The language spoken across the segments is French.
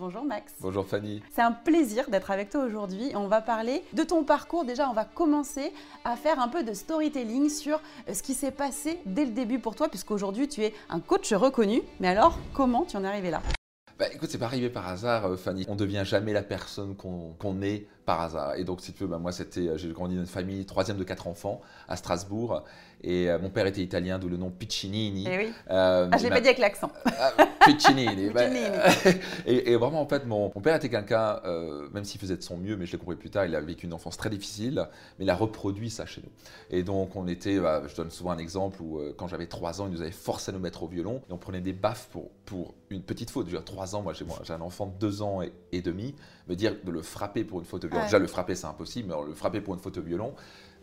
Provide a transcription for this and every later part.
Bonjour Max. Bonjour Fanny. C'est un plaisir d'être avec toi aujourd'hui. On va parler de ton parcours. Déjà, on va commencer à faire un peu de storytelling sur euh, ce qui s'est passé dès le début pour toi, puisqu'aujourd'hui tu es un coach reconnu. Mais alors, comment tu en es arrivé là? Bah, écoute, c'est pas arrivé par hasard, euh, Fanny. On devient jamais la personne qu'on est par hasard. Et donc, si tu veux, bah, moi, c'était, euh, j'ai grandi dans une famille troisième de quatre enfants à Strasbourg. Et euh, mon père était italien, d'où le nom Piccinini. Eh oui. Euh, ah, je l'ai pas dit avec l'accent. Piccinini. Bah, et, et, vraiment, en fait, mon, mon père était quelqu'un, même s'il faisait de son mieux, mais je l'ai compris plus tard, il a vécu une enfance très difficile, mais il a reproduit ça chez nous. Et donc, on était, bah, je donne souvent un exemple où, quand j'avais trois ans, il nous avait forcé à nous mettre au violon et on prenait des baffes pour, pour une petite faute. Déjà, trois ans, moi, j'ai un enfant de deux ans et, et demi, me dire de le frapper pour une faute de violon. Déjà, le frapper, c'est impossible, mais le frapper pour une faute de violon,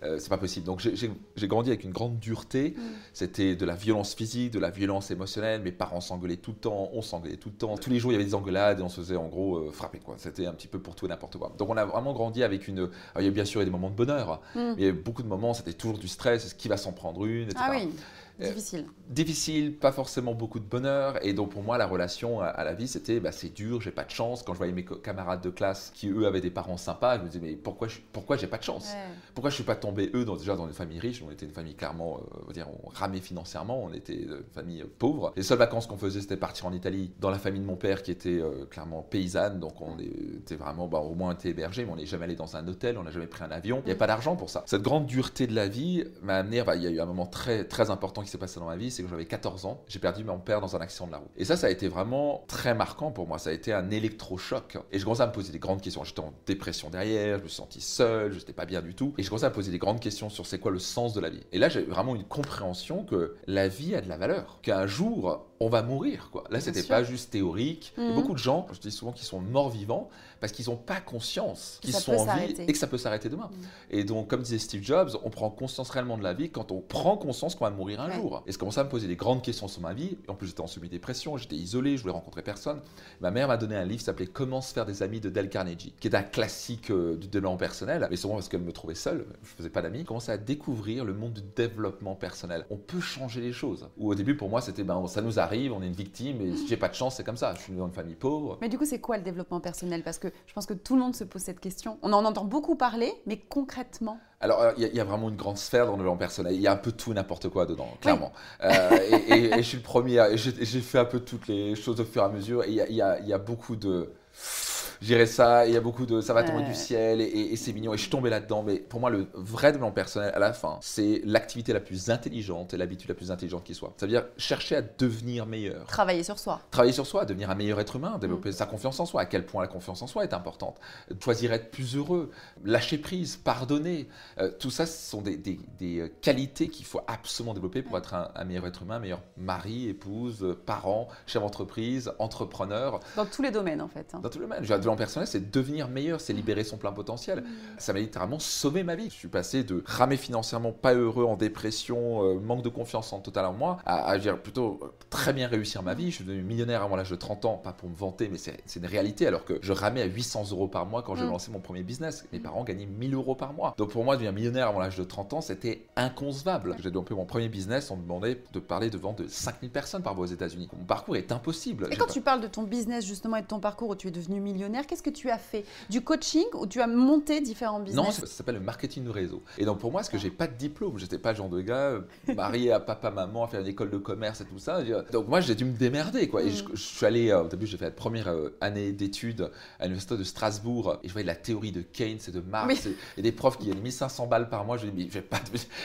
euh, c'est pas possible. Donc j'ai grandi avec une grande dureté. Mm. C'était de la violence physique, de la violence émotionnelle. Mes parents s'engueulaient tout le temps, on s'engueulait tout le temps. Tous les jours, il y avait des engueulades et on se faisait en gros euh, frapper. C'était un petit peu pour tout et n'importe quoi. Donc on a vraiment grandi avec une. il y a bien sûr des moments de bonheur, mm. mais il y a beaucoup de moments, c'était toujours du stress. Est-ce qui va s'en prendre une, etc. Ah oui. Euh, difficile. difficile, pas forcément beaucoup de bonheur. Et donc pour moi, la relation à, la vie, c'était bah, c'est dur, j'ai pas de chance. Quand je voyais mes camarades de classe qui, eux, avaient des parents sympas, je me disais, mais pourquoi, je, pourquoi j'ai pas de chance? Pourquoi je suis pas tombé, eux, dans, déjà dans une famille riche? On était une famille clairement, euh, on, dire, on ramait financièrement, on était une famille euh, pauvre. Les seules vacances qu'on faisait, c'était partir en Italie, dans la famille de mon père qui était clairement paysanne. Donc on était vraiment, bah, au moins été hébergé, mais on n'est jamais allé dans un hôtel, on n'a jamais pris un avion. Il n'y a pas d'argent pour ça. Cette grande dureté de la vie m'a amené, bah, il y a eu un moment très, très important qui s'est passé dans ma vie, c'est j'avais 14 ans, j'ai perdu mon père dans un accident de la route. Et ça, ça a été vraiment très marquant pour moi. Ça a été un électrochoc. Et je commençais à me poser des grandes questions. J'étais en dépression derrière, je me suis senti seul, je n'étais pas bien du tout. Et je commençais à me poser des grandes questions sur c'est quoi le sens de la vie. Et là, j'ai vraiment une compréhension que la vie a de la valeur. Qu'un jour, on va mourir. Quoi. Là, c'était pas juste théorique. Il y a beaucoup de gens, je dis souvent, qui sont morts vivants parce qu'ils n'ont pas conscience qu'ils sont en vie et que ça peut s'arrêter demain. Mhm. Et donc, comme disait Steve Jobs, on prend conscience réellement de la vie quand on prend conscience qu'on va mourir un jour. Et je commençais à me poser des grandes questions sur ma vie. En plus, j'étais en semi-dépression, j'étais isolé, je voulais rencontrer personne. Ma mère m'a donné un livre qui s'appelait Comment se faire des amis de Dale Carnegie, qui est un classique euh, du développement personnel, mais souvent parce qu'elle me trouvait seule, je faisais pas d'amis. Commençais à découvrir le monde du développement personnel. On peut changer les choses. Ou au début, pour moi, c'était ben, ça nous arrive, on est une victime mais si j'ai pas de chance, c'est comme ça. Je suis dans une famille pauvre. Mais du coup, c'est quoi le développement personnel? Parce que je pense que tout le monde se pose cette question. On en entend beaucoup parler, mais concrètement? Alors, euh, il y, a vraiment une grande sphère dans le développement personnel. Il y a un peu tout n'importe quoi dedans, clairement. Euh, et, je suis le premier. J'ai fait un peu toutes les choses au fur et à mesure. Et il y a beaucoup de j'irais ça, il y a beaucoup de ça va tomber du ciel et, c'est mignon et je suis tombé là-dedans. Mais pour moi, le vrai développement personnel à la fin, c'est l'activité la plus intelligente et l'habitude la plus intelligente qui soit. Ça veut dire chercher à devenir meilleur. Travailler sur soi. Travailler sur soi, devenir un meilleur être humain, développer mm. sa confiance en soi. À quel point la confiance en soi est importante. Choisir être plus heureux, lâcher prise, pardonner. Euh, tout ça, ce sont des, des, des qualités qu'il faut absolument développer pour être un, meilleur être humain, meilleur mari, épouse, parent, chef d'entreprise, entrepreneur. Dans tous les domaines en fait. Hein. Dans tous les domaines personnel, c'est devenir meilleur, c'est libérer son plein potentiel. Mm. Ça m'a littéralement sauvé ma vie. Je suis passé de ramer financièrement pas heureux, en dépression, euh, manque de confiance en total en moi, à, à plutôt euh, très bien réussir ma vie. Je suis devenu millionnaire avant l'âge de 30 ans, pas pour me vanter, mais c'est une réalité. Alors que je ramais à 800 euros par mois quand j'ai mm. lancé mon premier business. Mes parents gagnaient 1000 euros par mois. Donc pour moi, devenir millionnaire avant l'âge de 30 ans, c'était inconcevable. J'ai développé mon premier business, on me demandait de parler devant de 5000 personnes par mois aux États-Unis. Mon parcours est impossible. Et quand tu parles de ton business justement et de ton parcours où tu es devenu millionnaire, qu'est-ce que tu as fait? Du coaching ou tu as monté différents business? Non, ça, s'appelle le marketing de réseau. Et donc pour moi, parce que j'ai pas de diplôme, j'étais pas le genre de gars euh, marié à papa, maman, à faire une école de commerce et tout ça. Donc moi, j'ai dû me démerder quoi. Et je, suis allé, euh, au début, j'ai fait la première euh, année d'études à l'université de Strasbourg et je voyais la théorie de Keynes et de Marx et, des profs qui gagnaient 1500 balles par mois. Je me dis, mais je vais pas,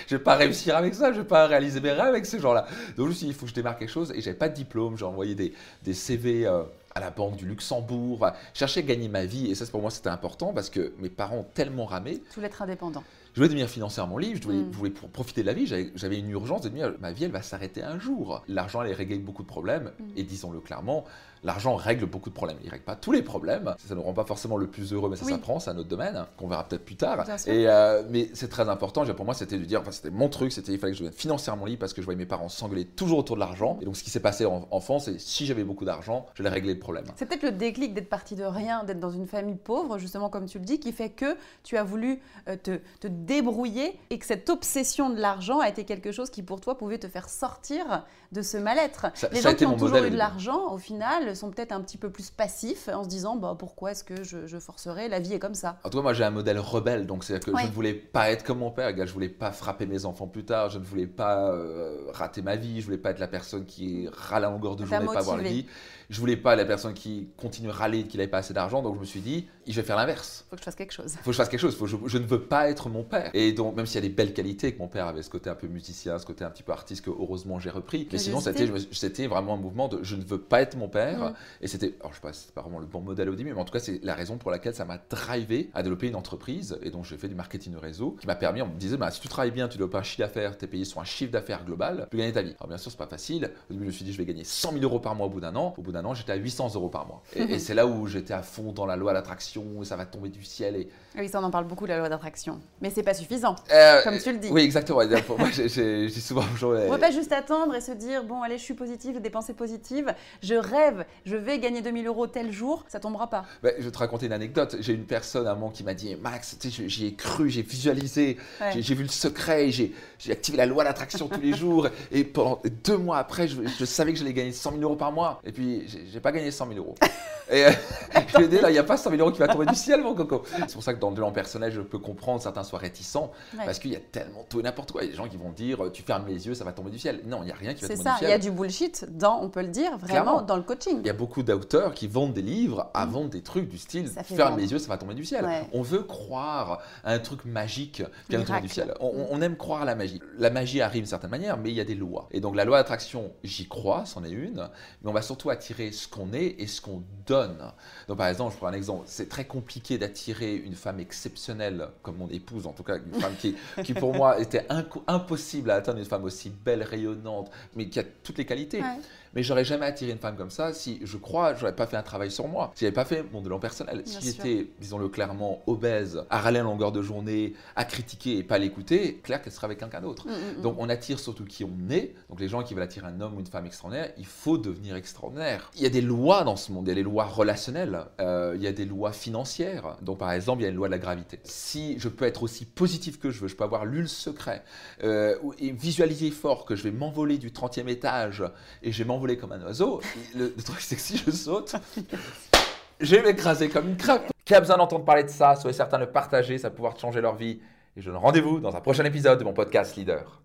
je vais pas réussir avec ça, je vais pas réaliser mes rêves avec ces gens-là. Donc je me suis dit, il faut que je démarre quelque chose et j'avais pas de diplôme. J'ai envoyé des, des CV à la Banque du Luxembourg, chercher à gagner ma vie. Et ça, pour moi, c'était important parce que mes parents ont tellement ramé. Tu voulais être indépendant. Je voulais devenir financièrement libre, je voulais, mm. voulais profiter de la vie, j'avais une urgence de dire ma vie, elle va s'arrêter un jour. L'argent allait régler beaucoup de problèmes, mm. et disons-le clairement, l'argent règle beaucoup de problèmes. Il ne règle pas tous les problèmes, ça ne rend pas forcément le plus heureux, mais ça s'apprend, c'est un autre domaine, qu'on verra peut-être plus tard. Et, euh, mais c'est très important, pour moi, c'était de dire, enfin, c'était mon truc, c'était il fallait que je devienne financièrement libre parce que je voyais mes parents s'engueuler toujours autour de l'argent. Et donc, ce qui s'est passé en enfant, c'est si j'avais beaucoup d'argent, je j'allais régler le problème. C'est peut-être le déclic d'être parti de rien, d'être dans une famille pauvre, justement, comme tu le dis, qui fait que tu as voulu euh, te, te débrouiller et que cette obsession de l'argent a été quelque chose qui pour toi pouvait te faire sortir de ce mal-être. Les gens qui ont toujours eu de l'argent, au final, sont peut-être un petit peu plus passifs en se disant bah, pourquoi est-ce que je, forcerai La vie est comme ça. En tout cas, moi j'ai un modèle rebelle, donc c'est que je ne voulais pas être comme mon père, je ne voulais pas frapper mes enfants plus tard, je ne voulais pas euh, rater ma vie, je ne voulais pas être la personne qui râle à longueur de journée, pas avoir la vie. Je voulais pas la personne qui continue à râler qu'il n'avait pas assez d'argent, donc je me suis dit, je vais faire l'inverse. Faut que je fasse quelque chose. Faut que je fasse quelque chose. Faut je, je, ne veux pas être mon père. Et donc, même s'il y a des belles qualités, que mon père avait ce côté un peu musicien, ce côté un petit peu artiste, que heureusement j'ai repris. Mais sinon, c'était vraiment un mouvement de je ne veux pas être mon père. Mm. Et c'était, alors je sais pas, c'était pas vraiment le bon modèle au début, mais en tout cas, c'est la raison pour laquelle ça m'a drivé à développer une entreprise. Et donc, j'ai fait du marketing de réseau qui m'a permis, on me disait, bah, si tu travailles bien, tu pas un chiffre d'affaires, tu es payé sur un chiffre d'affaires global, tu peux gagner ta vie. Alors, bien sûr, c'est pas facile. Au début, je me suis dit, je vais gagner 100 000 euros par mois au bout d'un an. Au bout d'un an, j'étais à 800 euros par mois. Et, c'est là où j'étais à fond dans la loi d'attraction, ça va tomber du ciel. Et... Oui, ça on en parle beaucoup, la loi d'attraction. Mais c'est pas suffisant, euh, comme tu le dis. Oui, exactement. moi, j'ai souvent... On ne peut pas juste attendre et se dire, bon, allez, je suis positive, des pensées positives, je rêve, je vais gagner 2000 euros tel jour, ça tombera pas. Bah, je vais te raconter une anecdote. J'ai une personne à un moment qui m'a dit, Max, j'y ai cru, j'ai visualisé, j'ai vu le secret, j'ai activé la loi d'attraction tous les jours. Et pendant deux mois après, je, je savais que j'allais gagner 100 000 euros par mois. Et puis, j'ai pas gagné 100 000 euros. Et euh, je lui ai là, il n'y a pas 100 000 euros qui va tomber du ciel, mon coco. C'est pour ça que dans le bilan personnel, je peux comprendre certains soient parce qu'il y a tellement tout et n'importe quoi. Il y a des gens qui vont dire, tu fermes les yeux, ça va tomber du ciel. Non, il n'y a rien qui va tomber ça, du ciel. Il y a du bullshit dans, on peut le dire, vraiment, dans le coaching. Il y a beaucoup d'auteurs qui vendent des livres à mm. vendre des trucs du style, ferme les yeux, ça va tomber du ciel. On veut croire à un truc magique qui va tomber du ciel. On, aime croire à la magie. La magie arrive d'une certaine manière, mais il y a des lois. Et donc la loi d'attraction, j'y crois, c'en est une, mais on va surtout attirer ce qu'on est et ce qu'on donne. Donc par exemple, je prends un exemple, c'est très compliqué d'attirer une femme exceptionnelle comme mon épouse, en tout cas une femme qui, qui pour moi était impossible à atteindre, une femme aussi belle, rayonnante, mais qui a toutes les qualités. Mais j'aurais jamais attiré une femme comme ça si, je crois, j'aurais pas fait un travail sur moi. Si j'avais pas fait mon bilan personnel. si j'étais, disons-le clairement, obèse, à râler en longueur de journée, à critiquer et pas l'écouter, clair qu'elle serait avec quelqu'un d'autre. Mm, mm, mm. Donc on attire surtout qui on est. Donc les gens qui veulent attirer un homme ou une femme extraordinaire, il faut devenir extraordinaire. Il y a des lois dans ce monde. Il y a les lois relationnelles. Euh, il y a des lois financières. Donc par exemple, il y a une loi de la gravité. Si je peux être aussi positif que je veux, je peux avoir l'ul secret euh, et visualiser fort que je vais m'envoler du 30e étage et je vais m'envoler comme un oiseau. Le, truc, c'est que si je saute, je vais m'écraser comme une crêpe. Qui a besoin d'entendre parler de ça Soyez certain de partager, ça va pouvoir changer leur vie. Et je donne rendez-vous dans un prochain épisode de mon podcast Leader.